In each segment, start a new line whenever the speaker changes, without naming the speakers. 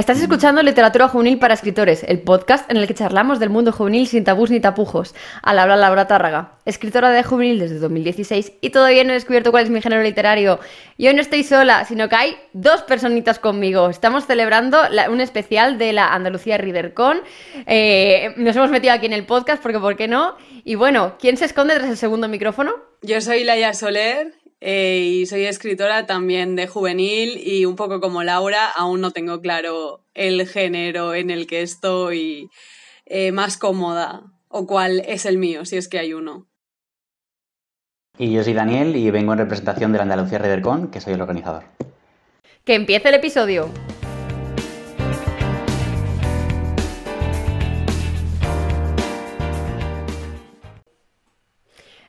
Estás escuchando Literatura Juvenil para Escritores, el podcast en el que charlamos del mundo juvenil sin tabús ni tapujos. Al habla Laura Tárraga, escritora de juvenil desde 2016 y todavía no he descubierto cuál es mi género literario. Y hoy no estoy sola, sino que hay dos personitas conmigo. Estamos celebrando un especial de la Andalucía ReaderCon. Eh, nos hemos metido aquí en el podcast porque, ¿por qué no? Y bueno, ¿quién se esconde tras el segundo micrófono?
Yo soy Laia Soler eh, y soy escritora también de juvenil y un poco como Laura, aún no tengo claro el género en el que estoy eh, más cómoda o cuál es el mío, si es que hay uno.
Y yo soy Daniel y vengo en representación de la Andalucía ReaderCon, que soy el organizador.
Que empiece el episodio.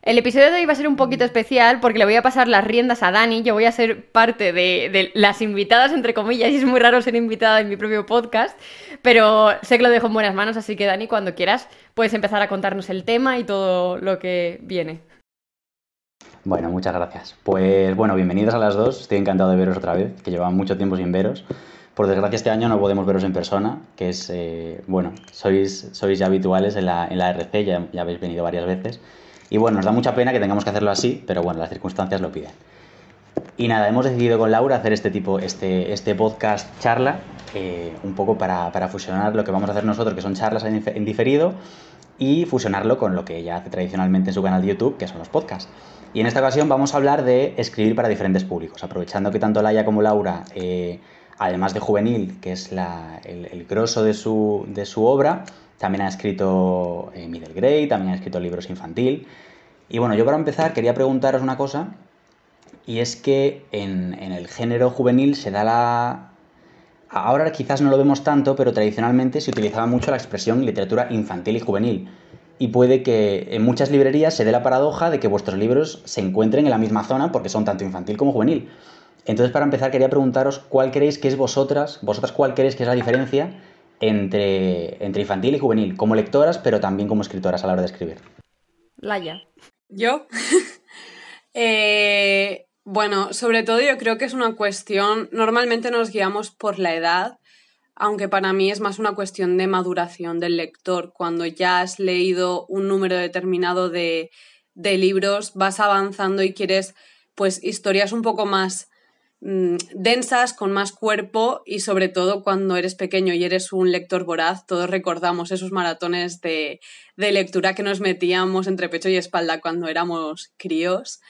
El episodio de hoy va a ser un poquito especial porque le voy a pasar las riendas a Dani. Yo voy a ser parte de, las invitadas, entre comillas, y es muy raro ser invitada en mi propio podcast, pero sé que lo dejo en buenas manos, así que Dani, cuando quieras, puedes empezar a contarnos el tema y todo lo que viene.
Bueno, muchas gracias. Pues bueno, bienvenidos a las dos. Estoy encantado de veros otra vez, que llevaba mucho tiempo sin veros. Por desgracia este año no podemos veros en persona, que es, eh, bueno, sois, sois ya habituales en la, en la RC, ya, ya habéis venido varias veces. Y bueno, nos da mucha pena que tengamos que hacerlo así, pero bueno, las circunstancias lo piden. Y nada, hemos decidido con Laura hacer este tipo, este, este podcast charla, eh, un poco para, para, fusionar lo que vamos a hacer nosotros, que son charlas en, diferido, y fusionarlo con lo que ella hace tradicionalmente en su canal de YouTube, que son los podcasts. Y en esta ocasión vamos a hablar de escribir para diferentes públicos, aprovechando que tanto Laia como Laura, eh, además de juvenil, que es la, el, el, grosso de su, de su obra, también ha escrito eh, middle grade, también ha escrito libros infantil. Y bueno, yo para empezar quería preguntaros una cosa, y es que en, el género juvenil se da la... Ahora quizás no lo vemos tanto, pero tradicionalmente se utilizaba mucho la expresión literatura infantil y juvenil. Y puede que en muchas librerías se dé la paradoja de que vuestros libros se encuentren en la misma zona porque son tanto infantil como juvenil. Entonces, para empezar, quería preguntaros cuál creéis que es vosotras, vosotras cuál creéis que es la diferencia entre, entre infantil y juvenil, como lectoras, pero también como escritoras a la hora de escribir.
Laia.
¿Yo? Eh, bueno, sobre todo yo creo que es una cuestión, normalmente nos guiamos por la edad, aunque para mí es más una cuestión de maduración del lector. Cuando ya has leído un número determinado de, de libros, vas avanzando y quieres pues historias un poco más Mm, densas, con más cuerpo y sobre todo cuando eres pequeño y eres un lector voraz, todos recordamos esos maratones de, lectura que nos metíamos entre pecho y espalda cuando éramos críos.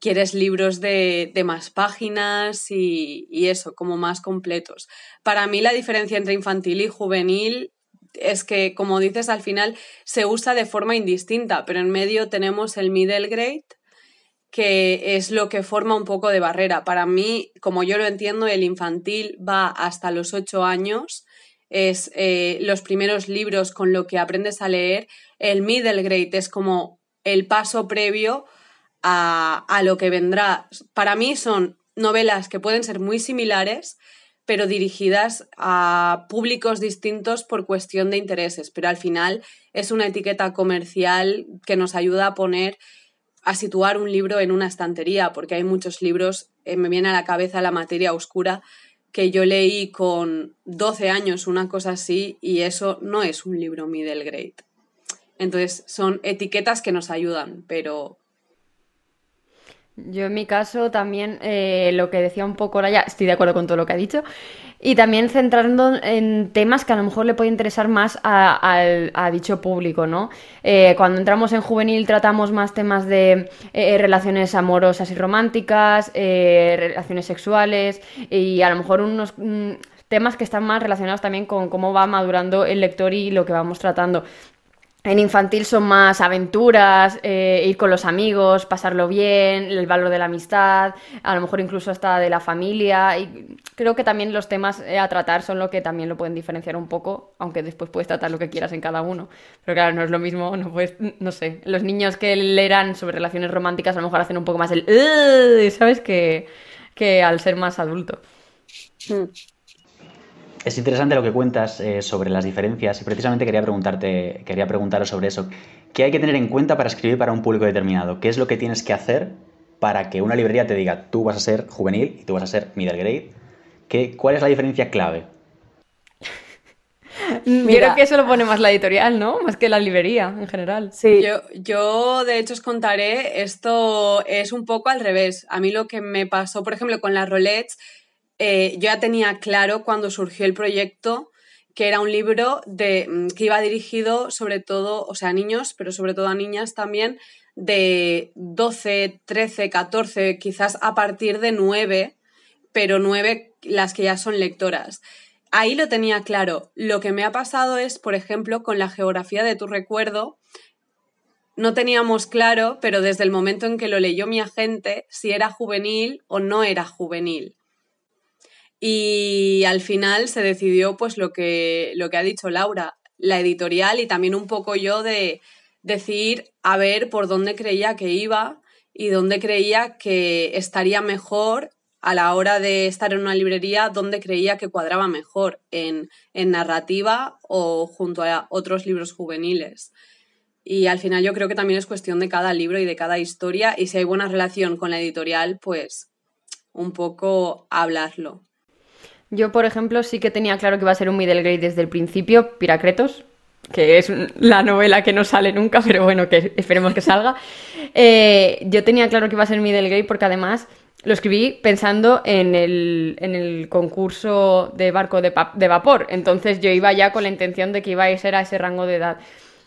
Quieres libros de, más páginas y, y eso, como más completos. Para mí la diferencia entre infantil y juvenil es que, como dices, al final se usa de forma indistinta, pero en medio tenemos el middle grade que es lo que forma un poco de barrera. Para mí, como yo lo entiendo, el infantil va hasta los ocho años, es eh, los primeros libros con lo que aprendes a leer. El middle grade es como el paso previo a, a lo que vendrá. Para mí son novelas que pueden ser muy similares, pero dirigidas a públicos distintos por cuestión de intereses. Pero al final es una etiqueta comercial que nos ayuda a poner a situar un libro en una estantería, porque hay muchos libros, eh, me viene a la cabeza La materia oscura, que yo leí con 12 años, una cosa así, y eso no es un libro middle grade. Entonces son etiquetas que nos ayudan, pero
yo en mi caso también eh, lo que decía un poco ya estoy de acuerdo con todo lo que ha dicho, y también centrando en temas que a lo mejor le puede interesar más a, dicho público, ¿no? Eh, cuando entramos en juvenil tratamos más temas de eh, relaciones amorosas y románticas, relaciones sexuales, y a lo mejor unos... Mm, temas que están más relacionados también con cómo va madurando el lector y lo que vamos tratando. En infantil son más aventuras, eh, ir con los amigos, pasarlo bien, el valor de la amistad, a lo mejor incluso hasta de la familia. Y creo que también los temas eh, a tratar son lo que también lo pueden diferenciar un poco, aunque después puedes tratar lo que quieras en cada uno. Pero claro, no es lo mismo, no puedes, no sé. Los niños que leerán sobre relaciones románticas a lo mejor hacen un poco más el, ¿sabes? Que, que al ser más adulto. Hmm.
Es interesante lo que cuentas eh, sobre las diferencias y precisamente quería preguntarte, quería preguntaros sobre eso. ¿Qué hay que tener en cuenta para escribir para un público determinado? ¿Qué es lo que tienes que hacer para que una librería te diga tú vas a ser juvenil y tú vas a ser middle grade? ¿Qué, ¿Cuál es la diferencia clave?
creo que eso lo pone más la editorial, ¿no? Más que la librería en general.
Sí. Yo, yo, de hecho, os contaré, esto es un poco al revés. A mí lo que me pasó, por ejemplo, con las Rolets, eh, yo ya tenía claro cuando surgió el proyecto que era un libro de, mm, que iba dirigido sobre todo, o sea, a niños, pero sobre todo a niñas también, de 12, 13, 14, quizás a partir de 9, pero 9 las que ya son lectoras. Ahí lo tenía claro. Lo que me ha pasado es, por ejemplo, con la geografía de tu recuerdo, no teníamos claro, pero desde el momento en que lo leyó mi agente, si era juvenil o no era juvenil. Y al final se decidió pues lo que, lo que ha dicho Laura, la editorial y también un poco yo de decir a ver por dónde creía que iba y dónde creía que estaría mejor a la hora de estar en una librería, dónde creía que cuadraba mejor en, en narrativa o junto a otros libros juveniles. Y al final yo creo que también es cuestión de cada libro y de cada historia y si hay buena relación con la editorial, pues un poco hablarlo.
Yo, por ejemplo, sí que tenía claro que iba a ser un middle grade desde el principio, Piracretos, que es la novela que no sale nunca, pero bueno, que esperemos que salga. Eh, yo tenía claro que iba a ser middle grade porque además lo escribí pensando en el, concurso de barco de, de, vapor. Entonces yo iba ya con la intención de que iba a ser a ese rango de edad.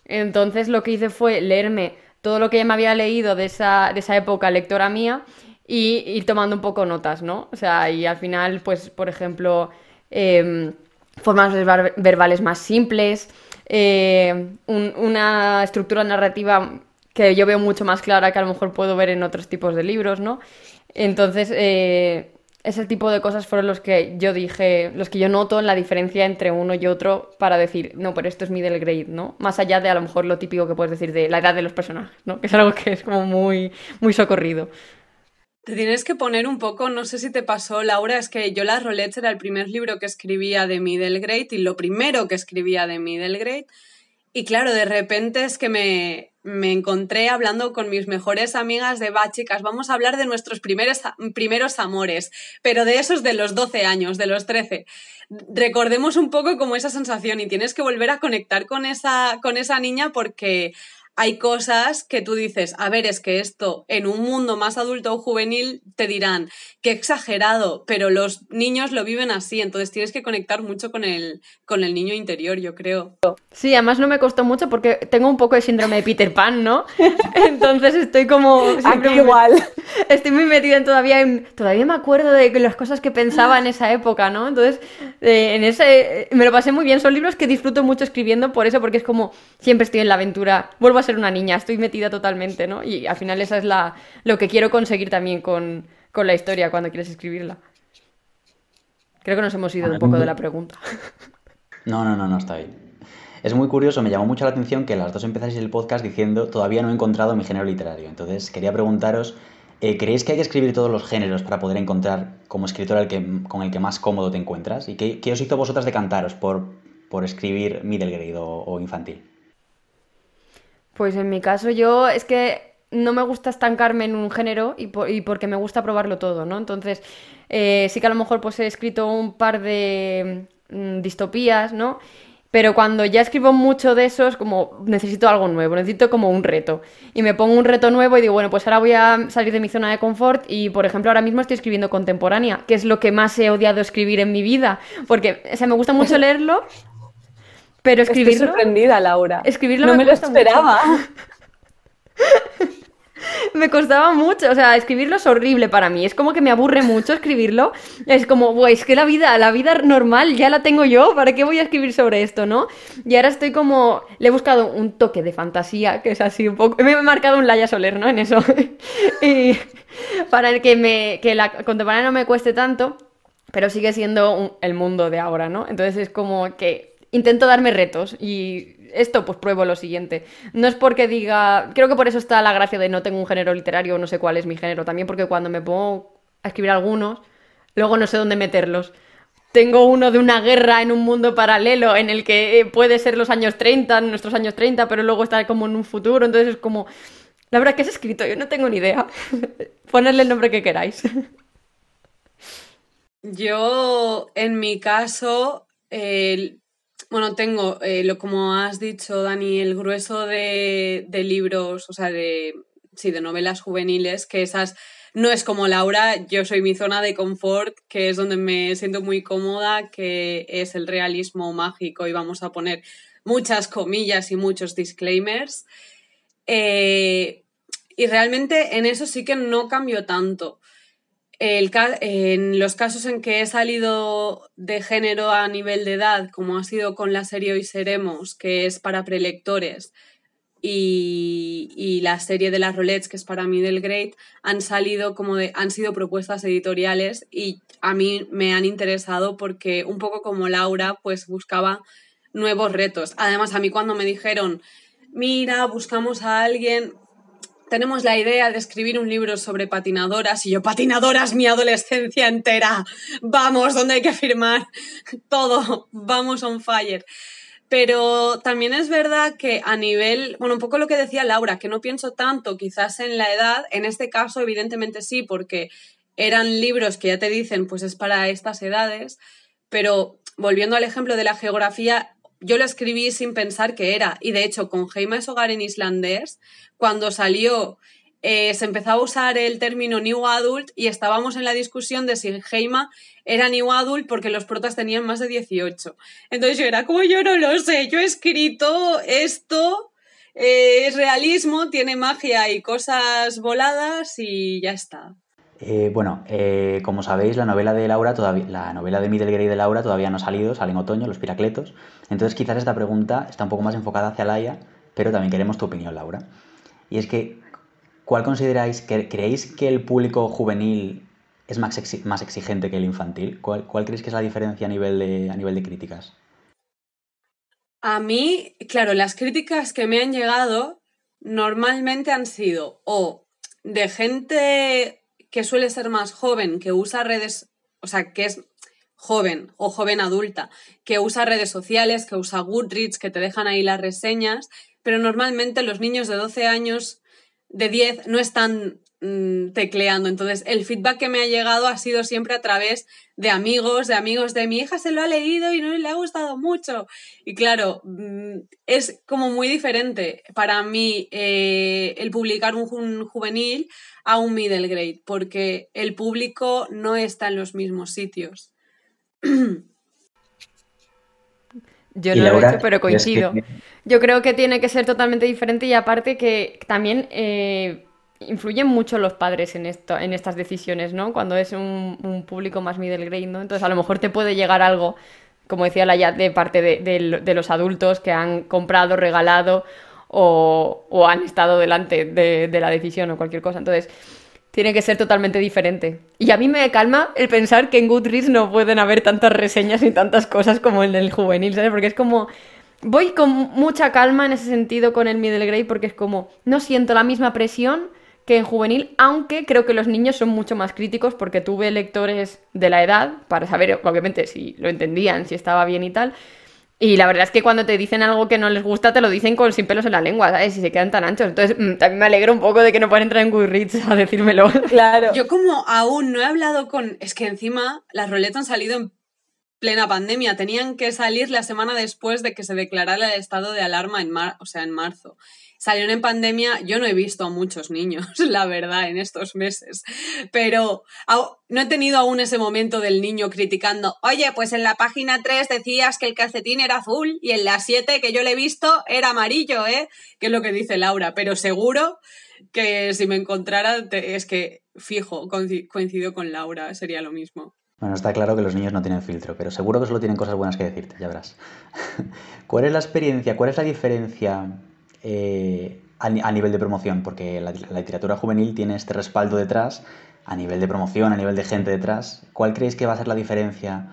Entonces lo que hice fue leerme todo lo que ya me había leído de esa, de esa época lectora mía y ir tomando un poco notas, ¿no? O sea, y al final, pues, por ejemplo, em, formas verbales más simples, eh, una estructura narrativa que yo veo mucho más clara que a lo mejor puedo ver en otros tipos de libros, ¿no? Entonces, eh, ese tipo de cosas fueron los que yo dije, los que yo noto en la diferencia entre uno y otro para decir, no, pero esto es middle grade, ¿no? Más allá de a lo mejor lo típico que puedes decir de la edad de los personajes, ¿no? Que es algo que es como muy, muy socorrido.
Te tienes que poner un poco, no sé si te pasó, Laura, es que yo Las Rolettes era el primer libro que escribía de middle grade y lo primero que escribía de middle grade. Y claro, de repente es que me, me encontré hablando con mis mejores amigas de, va, chicas, vamos a hablar de nuestros primeros, primeros amores, pero de esos de los 12 años, de los 13. Recordemos un poco como esa sensación y tienes que volver a conectar con esa, con esa niña porque hay cosas que tú dices, a ver, es que esto en un mundo más adulto o juvenil te dirán, qué exagerado, pero los niños lo viven así, entonces tienes que conectar mucho con el, con el niño interior, yo creo.
Sí, además no me costó mucho porque tengo un poco de síndrome de Peter Pan, ¿no? Entonces estoy como...
Aquí igual.
Estoy muy metida en todavía en... Todavía me acuerdo de las cosas que pensaba en esa época, ¿no? Entonces, eh, en ese... Me lo pasé muy bien, son libros que disfruto mucho escribiendo por eso, porque es como siempre estoy en la aventura, vuelvo a ser una niña, estoy metida totalmente, ¿no? Y al final esa es la, lo que quiero conseguir también con, la historia cuando quieres escribirla. Creo que nos hemos ido un poco de la pregunta.
No, no, no, no, está bien. Es muy curioso, me llamó mucho la atención que las dos empezáis el podcast diciendo todavía no he encontrado mi género literario. Entonces quería preguntaros, eh, ¿creéis que hay que escribir todos los géneros para poder encontrar como escritor el que, con el que más cómodo te encuentras? ¿Y qué, qué os hizo vosotras decantaros por, por escribir middle grade o infantil?
Pues en mi caso yo es que no me gusta estancarme en un género y, porque me gusta probarlo todo, ¿no? Entonces, eh, sí que a lo mejor pues he escrito un par de mm, distopías, ¿no? Pero cuando ya escribo mucho de eso es como necesito algo nuevo, necesito como un reto. Y me pongo un reto nuevo y digo, bueno, pues ahora voy a salir de mi zona de confort y, por ejemplo, ahora mismo estoy escribiendo contemporánea, que es lo que más he odiado escribir en mi vida. Porque, o sea, me gusta mucho leerlo, pero escribirlo.
Estoy sorprendida, Laura.
Escribirlo
no me, lo esperaba.
me costaba mucho, o sea, escribirlo es horrible para mí. Es como que me aburre mucho escribirlo. Es como, es que la vida, la vida normal ya la tengo yo. ¿Para qué voy a escribir sobre esto, no? Y ahora estoy como, le he buscado un toque de fantasía, que es así un poco. Me he marcado un Laia Soler, ¿no? En eso. y para que me, que la contemporánea no me cueste tanto, pero sigue siendo el mundo de ahora, ¿no? Entonces es como que intento darme retos y esto pues pruebo lo siguiente. No es porque diga, creo que por eso está la gracia de no tengo un género literario, no sé cuál es mi género, también porque cuando me pongo a escribir algunos, luego no sé dónde meterlos. Tengo uno de una guerra en un mundo paralelo en el que eh, puede ser los años 30, nuestros años 30, pero luego está como en un futuro, entonces es como... La verdad que es escrito, yo no tengo ni idea. Ponerle el nombre que queráis.
Yo, en mi caso, bueno, tengo, eh, lo, como has dicho, Dani, el grueso de, de libros, o sea, de, sí, de novelas juveniles, que esas no es como Laura, yo soy mi zona de confort, que es donde me siento muy cómoda, que es el realismo mágico y vamos a poner muchas comillas y muchos disclaimers. Eh, y realmente en eso sí que no cambio tanto. En los casos en que he salido de género a nivel de edad, como ha sido con la serie Hoy Seremos, que es para prelectores, y, la serie de las Rolettes, que es para del Great, han salido como de, han sido propuestas editoriales y a mí me han interesado porque un poco como Laura, pues buscaba nuevos retos. Además, a mí cuando me dijeron, mira, buscamos a alguien, tenemos la idea de escribir un libro sobre patinadoras y yo, patinadoras, mi adolescencia entera, vamos, ¿dónde hay que firmar? Todo, vamos on fire. Pero también es verdad que a nivel, bueno, un poco lo que decía Laura, que no pienso tanto quizás en la edad, en este caso evidentemente sí, porque eran libros que ya te dicen, pues es para estas edades, pero volviendo al ejemplo de la geografía, yo lo escribí sin pensar que era, y de hecho con Heima es hogar en islandés, cuando salió eh, se empezó a usar el término New Adult y estábamos en la discusión de si Heima era New Adult porque los protas tenían más de 18. Entonces yo era como yo no lo sé, yo he escrito esto, eh, es realismo, tiene magia y cosas voladas y ya está.
Eh, bueno, como sabéis, la novela de Laura todavía, la novela de Middle Grey de Laura todavía no ha salido, sale en otoño, Los Piracletos. Entonces, quizás esta pregunta está un poco más enfocada hacia Laia, pero también queremos tu opinión, Laura. Y es que, ¿Cuál consideráis, que, creéis que el público juvenil es más, exigente que el infantil? ¿Cuál, creéis que es la diferencia a nivel, de, a nivel de críticas?
A mí, claro, las críticas que me han llegado normalmente han sido o de gente que suele ser más joven, que usa redes, o sea, que es joven o joven adulta, que usa redes sociales, que usa Goodreads, que te dejan ahí las reseñas, pero normalmente los niños de 12 años de 10 no están mm, tecleando. Entonces, el feedback que me ha llegado ha sido siempre a través de amigos, de amigos de mi hija se lo ha leído y no le ha gustado mucho. Y claro, mm, es como muy diferente para mí eh, el publicar un, juvenil a un middle grade, porque el público no está en los mismos sitios.
Yo no lo he hecho, pero coincido. Yo creo que tiene que ser totalmente diferente y aparte que también eh, influyen mucho los padres en, esto, en estas decisiones, ¿no? Cuando es un, público más middle grade, ¿no? Entonces a lo mejor te puede llegar algo, como decía la ya, de parte de, los adultos que han comprado, regalado o, o han estado delante de, la decisión o cualquier cosa. Entonces tiene que ser totalmente diferente. Y a mí me calma el pensar que en Goodreads no pueden haber tantas reseñas y tantas cosas como en el juvenil, ¿sabes? Porque es como... Voy con mucha calma en ese sentido con el middle grade porque es como... No siento la misma presión que en juvenil, aunque creo que los niños son mucho más críticos porque tuve lectores de la edad para saber, obviamente, si lo entendían, si estaba bien y tal. Y la verdad es que cuando te dicen algo que no les gusta, te lo dicen con sin pelos en la lengua, ¿sabes? Y se quedan tan anchos. Entonces, mm, también me alegro un poco de que no puedan entrar en Goodreads a decírmelo.
Claro. Yo como aún no he hablado con... Es que encima las roletas han salido en plena pandemia. Tenían que salir la semana después de que se declarara el estado de alarma en mar... o sea, en marzo salieron en pandemia, yo no he visto a muchos niños, la verdad, en estos meses, pero no he tenido aún ese momento del niño criticando, oye, pues en la página 3 decías que el calcetín era azul y en la 7 que yo le he visto era amarillo, ¿eh? Que es lo que dice Laura, pero seguro que si me encontrara, es que fijo, coincido con Laura, sería lo mismo.
Bueno, está claro que los niños no tienen filtro, pero seguro que solo tienen cosas buenas que decirte, ya verás. ¿Cuál es la experiencia, cuál es la diferencia eh, a, nivel de promoción, porque la, literatura juvenil tiene este respaldo detrás, a nivel de promoción, a nivel de gente detrás. ¿Cuál creéis que va a ser la diferencia,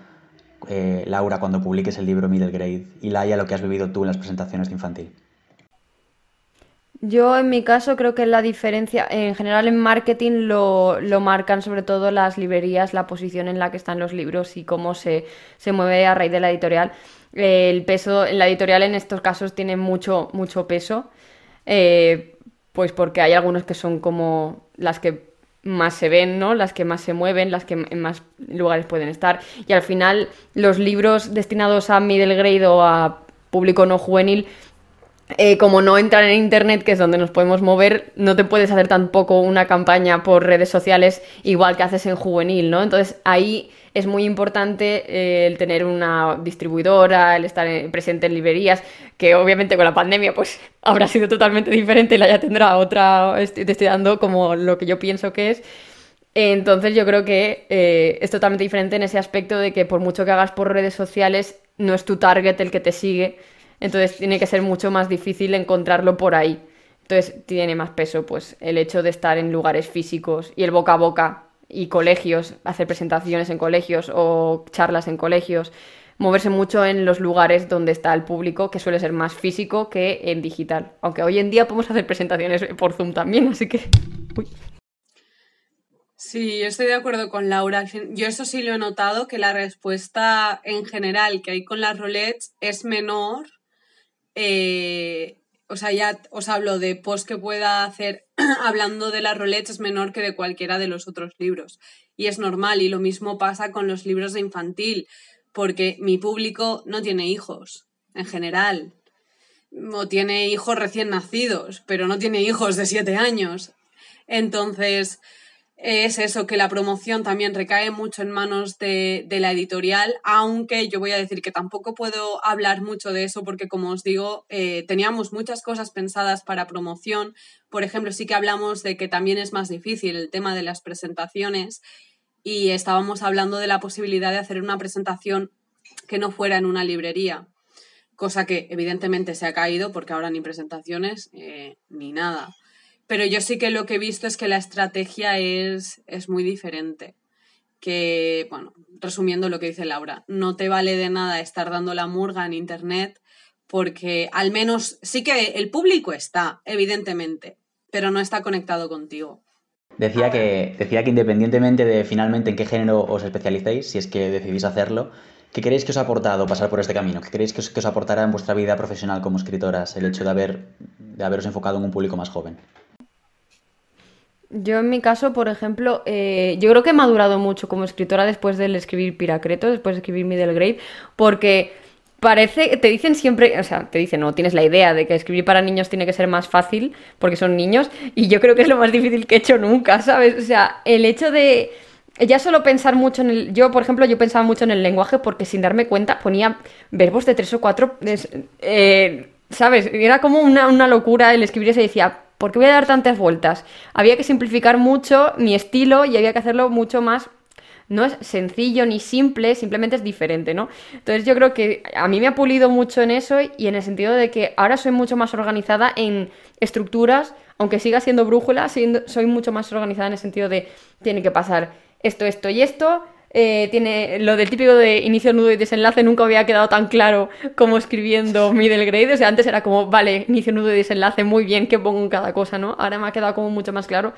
eh, Laura, cuando publiques el libro Middle Grade y Laia, lo que has vivido tú en las presentaciones de infantil?
Yo en mi caso creo que la diferencia, en general en marketing lo, marcan sobre todo las librerías, la posición en la que están los libros y cómo se, se mueve a raíz de la editorial el peso en la editorial en estos casos tiene mucho, mucho peso, eh, pues porque hay algunos que son como las que más se ven, ¿no? Las que más se mueven, las que en más lugares pueden estar. Y al final, los libros destinados a middle grade o a público no juvenil, eh, como no entran en internet, que es donde nos podemos mover, no te puedes hacer tampoco una campaña por redes sociales igual que haces en juvenil, ¿no? Entonces ahí es muy importante eh, el tener una distribuidora, el estar presente en librerías, que obviamente con la pandemia pues habrá sido totalmente diferente y la ya tendrá otra, te estoy dando como lo que yo pienso que es. Entonces yo creo que eh, es totalmente diferente en ese aspecto de que por mucho que hagas por redes sociales, no es tu target el que te sigue, entonces tiene que ser mucho más difícil encontrarlo por ahí. Entonces tiene más peso pues el hecho de estar en lugares físicos y el boca a boca y colegios, hacer presentaciones en colegios o charlas en colegios, moverse mucho en los lugares donde está el público, que suele ser más físico que en digital. Aunque hoy en día podemos hacer presentaciones por Zoom también, así que...
Sí, yo estoy de acuerdo con Laura. Yo eso sí lo he notado, que la respuesta en general que hay con las rolets es menor. Eh, o sea, ya os hablo de post que pueda hacer hablando de las rolettes es menor que de cualquiera de los otros libros. Y es normal, y lo mismo pasa con los libros de infantil, porque mi público no tiene hijos, en general. O tiene hijos recién nacidos, pero no tiene hijos de siete años. Entonces, es eso, que la promoción también recae mucho en manos de, la editorial, aunque yo voy a decir que tampoco puedo hablar mucho de eso porque, como os digo, eh, teníamos muchas cosas pensadas para promoción. Por ejemplo, sí que hablamos de que también es más difícil el tema de las presentaciones y estábamos hablando de la posibilidad de hacer una presentación que no fuera en una librería, cosa que evidentemente se ha caído porque ahora ni presentaciones eh, ni nada. Pero yo sí que lo que he visto es que la estrategia es, es muy diferente. Que, bueno, resumiendo lo que dice Laura, no te vale de nada estar dando la murga en Internet porque al menos sí que el público está, evidentemente, pero no está conectado contigo.
Decía que, decía que independientemente de finalmente en qué género os especialicéis, si es que decidís hacerlo, ¿qué creéis que os ha aportado pasar por este camino? ¿Qué creéis que os, que os aportará en vuestra vida profesional como escritoras el hecho de, haber, de haberos enfocado en un público más joven?
Yo en mi caso, por ejemplo, eh, yo creo que he madurado mucho como escritora después del escribir Piracreto, después de escribir Middle Grade, porque parece, te dicen siempre, o sea, te dicen, no, tienes la idea de que escribir para niños tiene que ser más fácil porque son niños, y yo creo que es lo más difícil que he hecho nunca, ¿sabes? O sea, el hecho de ya solo pensar mucho en el. Yo, por ejemplo, yo pensaba mucho en el lenguaje porque sin darme cuenta ponía verbos de tres o cuatro. Eh, ¿Sabes? Era como una, una locura el escribir eso y decía, ¿Por qué voy a dar tantas vueltas? Había que simplificar mucho mi estilo y había que hacerlo mucho más no es sencillo ni simple, simplemente es diferente, ¿no? Entonces yo creo que a mí me ha pulido mucho en eso y en el sentido de que ahora soy mucho más organizada en estructuras, aunque siga siendo brújula, soy mucho más organizada en el sentido de tiene que pasar esto, esto y esto, eh, tiene lo del típico de inicio, nudo y desenlace nunca había quedado tan claro como escribiendo middle grade. O sea, antes era como, vale, inicio, nudo y desenlace, muy bien, que pongo en cada cosa, ¿no? Ahora me ha quedado como mucho más claro.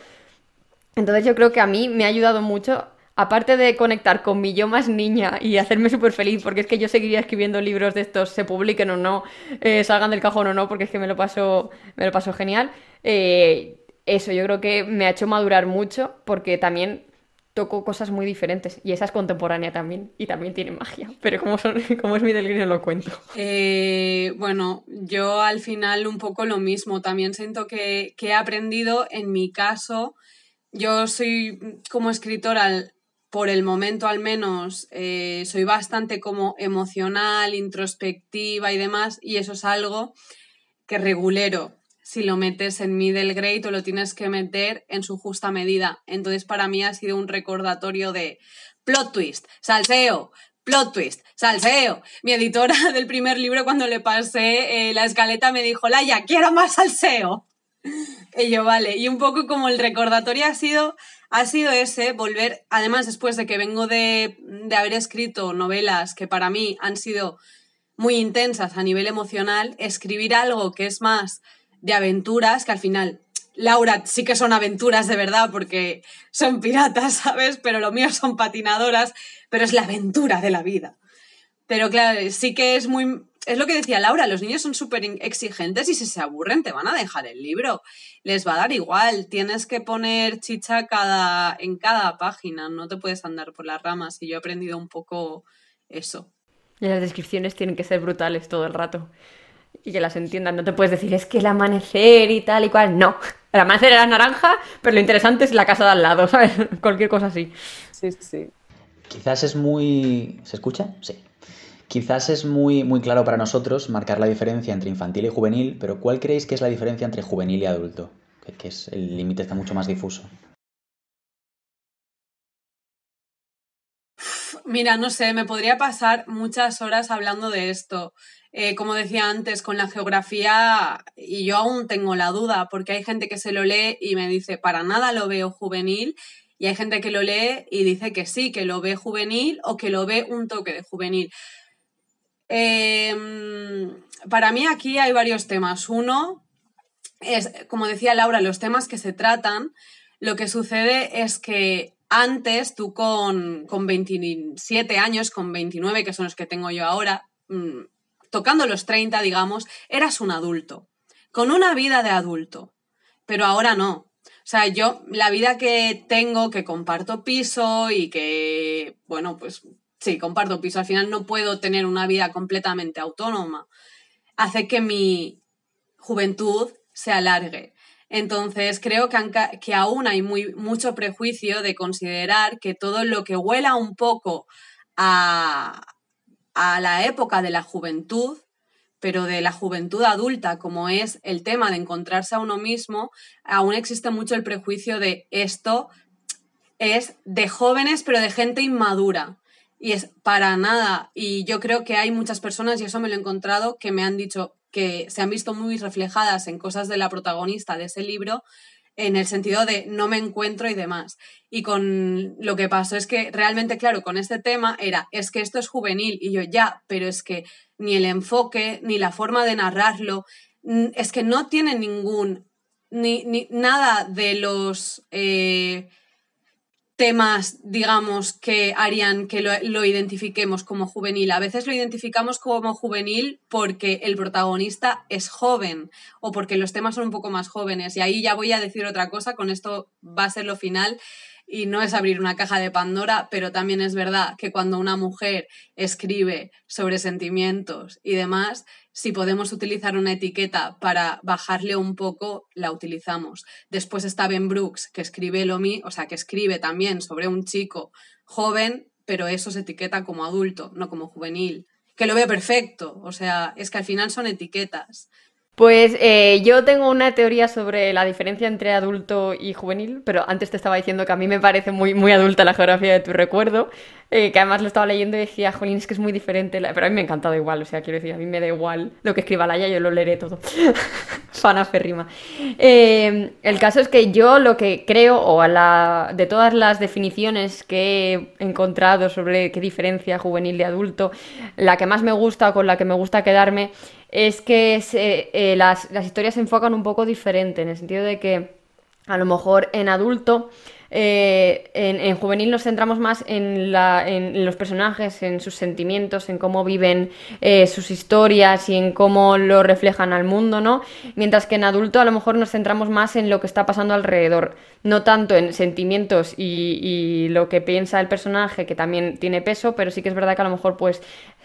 Entonces yo creo que a mí me ha ayudado mucho, aparte de conectar con mi yo más niña y hacerme súper feliz, porque es que yo seguiría escribiendo libros de estos, se publiquen o no, eh, salgan del cajón o no, porque es que me lo paso, me lo paso genial. Eh, eso yo creo que me ha hecho madurar mucho, porque también toco cosas muy diferentes y esa es contemporánea también y también tiene magia, pero como, son, como es mi delirio lo cuento.
Eh, bueno, yo al final un poco lo mismo, también siento que, he aprendido, en mi caso, yo soy como escritora, por el momento al menos, eh, soy bastante como emocional, introspectiva y demás, y eso es algo que regulero si lo metes en middle grade o lo tienes que meter en su justa medida. Entonces para mí ha sido un recordatorio de plot twist, salseo, plot twist, salseo. Mi editora del primer libro cuando le pasé eh, la escaleta me dijo, Laia, quiero más salseo. Y yo, vale, y un poco como el recordatorio ha sido, ha sido ese, volver, además después de que vengo de, de haber escrito novelas que para mí han sido muy intensas a nivel emocional, escribir algo que es más de aventuras que al final, Laura, sí que son aventuras de verdad porque son piratas, ¿sabes? Pero lo mío son patinadoras, pero es la aventura de la vida. Pero claro, sí que es muy, es lo que decía Laura, los niños son súper exigentes y si se aburren te van a dejar el libro. Les va a dar igual, tienes que poner chicha cada, en cada página, no te puedes andar por las ramas y yo he aprendido un poco eso.
Y las descripciones tienen que ser brutales todo el rato y que las entiendan. No te puedes decir, es que el amanecer y tal y cual. No, el amanecer era naranja, pero lo interesante es la casa de al lado, ¿sabes? Cualquier cosa así.
Sí, sí.
Quizás es muy... ¿Se escucha? Sí. Quizás es muy, muy claro para nosotros marcar la diferencia entre infantil y juvenil, pero ¿cuál creéis que es la diferencia entre juvenil y adulto? Que, es el límite está mucho más difuso.
Mira, no sé, me podría pasar muchas horas hablando de esto. Eh, como decía antes, con la geografía, y yo aún tengo la duda, porque hay gente que se lo lee y me dice, para nada lo veo juvenil, y hay gente que lo lee y dice que sí, que lo ve juvenil o que lo ve un toque de juvenil. Em, para mí aquí hay varios temas. Uno es, como decía Laura, los temas que se tratan. Lo que sucede es que antes tú con, con 27 años, con 29, que son los que tengo yo ahora, mm, tocando los 30, digamos, eras un adulto, con una vida de adulto. Pero ahora no. O sea, yo, la vida que tengo, que comparto piso y que, bueno, pues sí, comparto piso, al final no puedo tener una vida completamente autónoma, hace que mi juventud se alargue. Entonces, creo que, aún hay mucho prejuicio de considerar que todo lo que huela un poco a, a la época de la juventud, pero de la juventud adulta, como es el tema de encontrarse a uno mismo, aún existe mucho el prejuicio de esto es de jóvenes, pero de gente inmadura. Y es para nada. Y yo creo que hay muchas personas, y eso me lo he encontrado, que me han dicho que se han visto muy reflejadas en cosas de la protagonista de ese libro, en el sentido de no me encuentro y demás. Y con lo que pasó es que realmente, claro, con este tema era, es que esto es juvenil, y yo ya, pero es que ni el enfoque, ni la forma de narrarlo, es que no tiene ningún, ni, ni nada de los... Eh, temas, digamos, que harían que lo, identifiquemos como juvenil. A veces lo identificamos como juvenil porque el protagonista es joven o porque los temas son un poco más jóvenes. Y ahí ya voy a decir otra cosa, con esto va a ser lo final y no es abrir una caja de Pandora, pero también es verdad que cuando una mujer escribe sobre sentimientos y demás, si podemos utilizar una etiqueta para bajarle un poco, la utilizamos. Después está Ben Brooks, que escribe lo o sea, que escribe también sobre un chico joven, pero eso se etiqueta como adulto, no como juvenil. Que lo veo perfecto, o sea, es que al final son etiquetas.
Pues eh, yo tengo una teoría sobre la diferencia entre adulto y juvenil, pero antes te estaba diciendo que a mí me parece muy, muy adulta la geografía de tu recuerdo, eh, que además lo estaba leyendo y decía, jolín, es que es muy diferente, pero a mí me ha encantado igual, o sea, quiero decir, a mí me da igual lo que escriba Laia, yo lo leeré todo. Fana férrima. Eh, el caso es que yo lo que creo, o a la, de todas las definiciones que he encontrado sobre qué diferencia juvenil y adulto, la que más me gusta o con la que me gusta quedarme es que eh, las, las historias se enfocan un poco diferente, en el sentido de que a lo mejor en adulto eh, en, juvenil nos centramos más en, los personajes, en sus sentimientos, en cómo viven eh, sus historias y en cómo lo reflejan al mundo, ¿no? Mientras que en adulto a lo mejor nos centramos más en lo que está pasando alrededor, no tanto en sentimientos y, lo que piensa el personaje, que también tiene peso, pero sí que es verdad que a lo mejor, pues,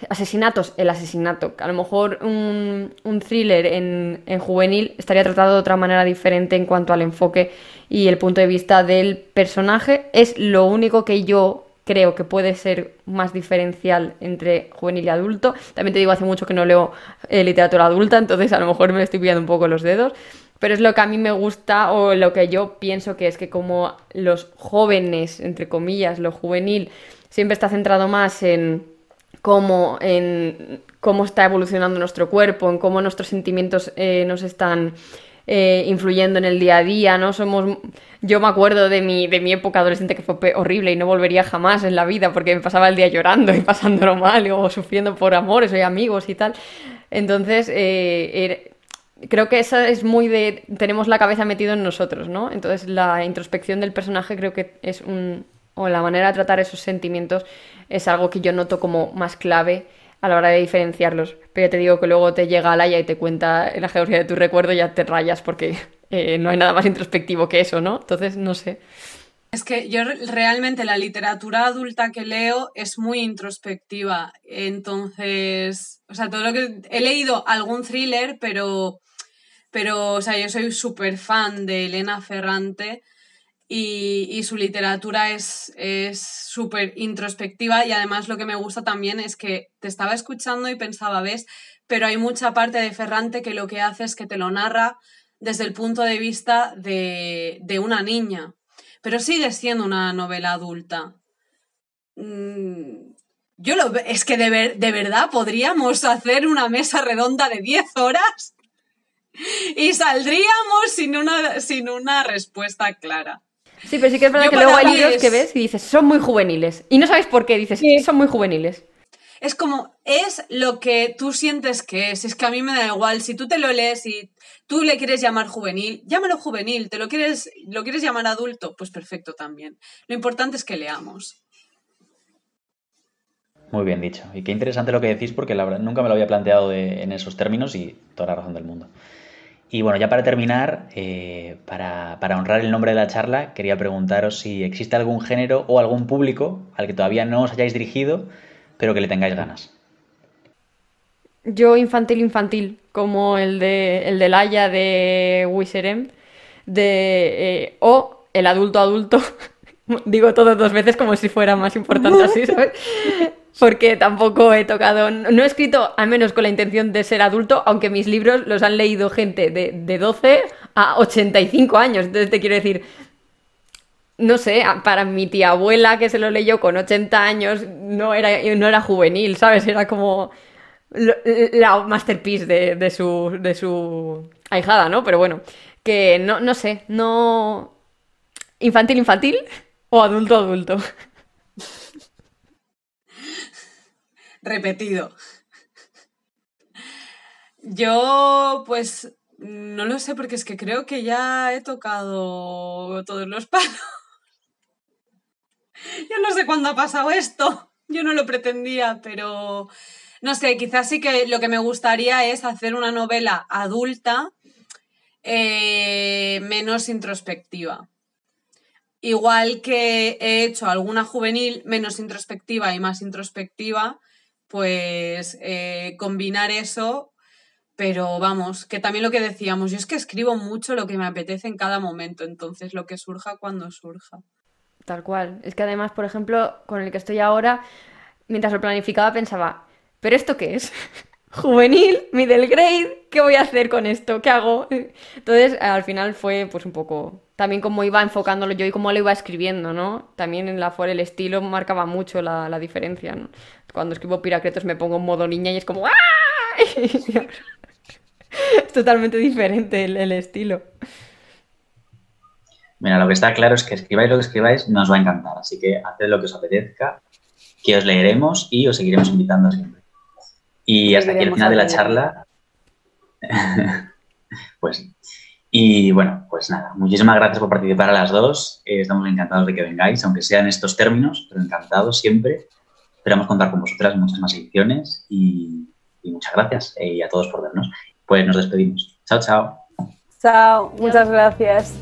asesinatos, el asesinato, a lo mejor un, thriller en, en juvenil estaría tratado de otra manera diferente en cuanto al enfoque y el punto de vista del personaje es lo único que yo creo que puede ser más diferencial entre juvenil y adulto. También te digo, hace mucho que no leo eh, literatura adulta, entonces a lo mejor me estoy pillando un poco los dedos. Pero es lo que a mí me gusta o lo que yo pienso que es que como los jóvenes, entre comillas, lo juvenil, siempre está centrado más en cómo, en cómo está evolucionando nuestro cuerpo, en cómo nuestros sentimientos eh, nos están eh, influyendo en el día a día, ¿no? Somos... Yo me acuerdo de mi, de mi época adolescente que fue horrible y no volvería jamás en la vida porque me pasaba el día llorando y pasándolo mal o sufriendo por amores o amigos y tal. Entonces, eh, creo que esa es muy de... tenemos la cabeza metido en nosotros, ¿no? Entonces la introspección del personaje creo que es un... o la manera de tratar esos sentimientos es algo que yo noto como más clave a la hora de diferenciarlos. Pero ya te digo que luego te llega Alaya y te cuenta la geografía de tu recuerdo y ya te rayas porque eh, no hay nada más introspectivo que eso, ¿no? Entonces, no sé.
Es que yo realmente la literatura adulta que leo es muy introspectiva. Entonces, o sea, todo lo que he leído algún thriller, pero, pero, o sea, yo soy súper fan de Elena Ferrante y, su literatura es súper introspectiva y además lo que me gusta también es que te estaba escuchando y pensaba, ves, pero hay mucha parte de Ferrante que lo que hace es que te lo narra desde el punto de vista de, de una niña pero sigue siendo una novela adulta. Mm, yo lo es que de, de verdad podríamos hacer una mesa redonda de 10 horas y saldríamos sin una, sin una respuesta clara.
Sí, pero sí que es verdad que luego hay libros que ves y dices, son muy juveniles. Y no sabes por qué, dices, son muy juveniles.
Es como, es lo que tú sientes que es. Es que a mí me da igual. Si tú te lo lees y tú le quieres llamar juvenil, llámalo juvenil. ¿Te lo quieres, lo quieres llamar adulto? Pues perfecto también. Lo importante es que leamos.
Muy bien dicho. Y qué interesante lo que decís porque la verdad nunca me lo había planteado en esos términos y toda la razón del mundo. Y bueno, ya para terminar, eh, para, para, honrar el nombre de la charla, quería preguntaros si existe algún género o algún público al que todavía no os hayáis dirigido, pero que le tengáis ganas.
Yo infantil infantil, como el de el de Laia de Wiserem, de eh, o el adulto adulto. Digo todo dos veces como si fuera más importante así, ¿sabes? Porque tampoco he tocado, no he escrito al menos con la intención de ser adulto, aunque mis libros los han leído gente de, de 12 a 85 años. Entonces te quiero decir, no sé, para mi tía abuela que se lo leyó con 80 años no era, no era juvenil, ¿sabes? Era como la masterpiece de, su, de su ahijada, ¿no? Pero bueno, que no, no sé, no... Infantil, infantil o adulto, adulto.
Repetido. Yo, pues, no lo sé porque es que creo que ya he tocado todos los palos. Yo no sé cuándo ha pasado esto. Yo no lo pretendía, pero no sé, quizás sí que lo que me gustaría es hacer una novela adulta eh, menos introspectiva. Igual que he hecho alguna juvenil menos introspectiva y más introspectiva, pues eh, combinar eso, pero vamos, que también lo que decíamos, yo es que escribo mucho lo que me apetece en cada momento, entonces lo que surja cuando surja.
Tal cual. Es que además, por ejemplo, con el que estoy ahora, mientras lo planificaba pensaba, ¿pero esto qué es? Juvenil, middle grade, ¿qué voy a hacer con esto? ¿Qué hago? Entonces, al final fue pues un poco también como iba enfocándolo yo y cómo lo iba escribiendo, ¿no? También en la for el estilo marcaba mucho la, diferencia, ¿no? Cuando escribo Piracretos me pongo en modo niña y es como ¡ah! es totalmente diferente el, estilo.
Mira, lo que está claro es que escribáis lo que escribáis nos va a encantar, así que haced lo que os apetezca, que os leeremos y os seguiremos invitando siempre. Y hasta aquí el final de la charla. pues y bueno, pues nada, muchísimas gracias por participar a las dos. Eh, estamos encantados de que vengáis, aunque sea en estos términos, pero encantados siempre. Esperamos contar con vosotras muchas más ediciones y, muchas gracias eh, y a todos por vernos. Pues nos despedimos. Chao, chao.
Chao, muchas gracias.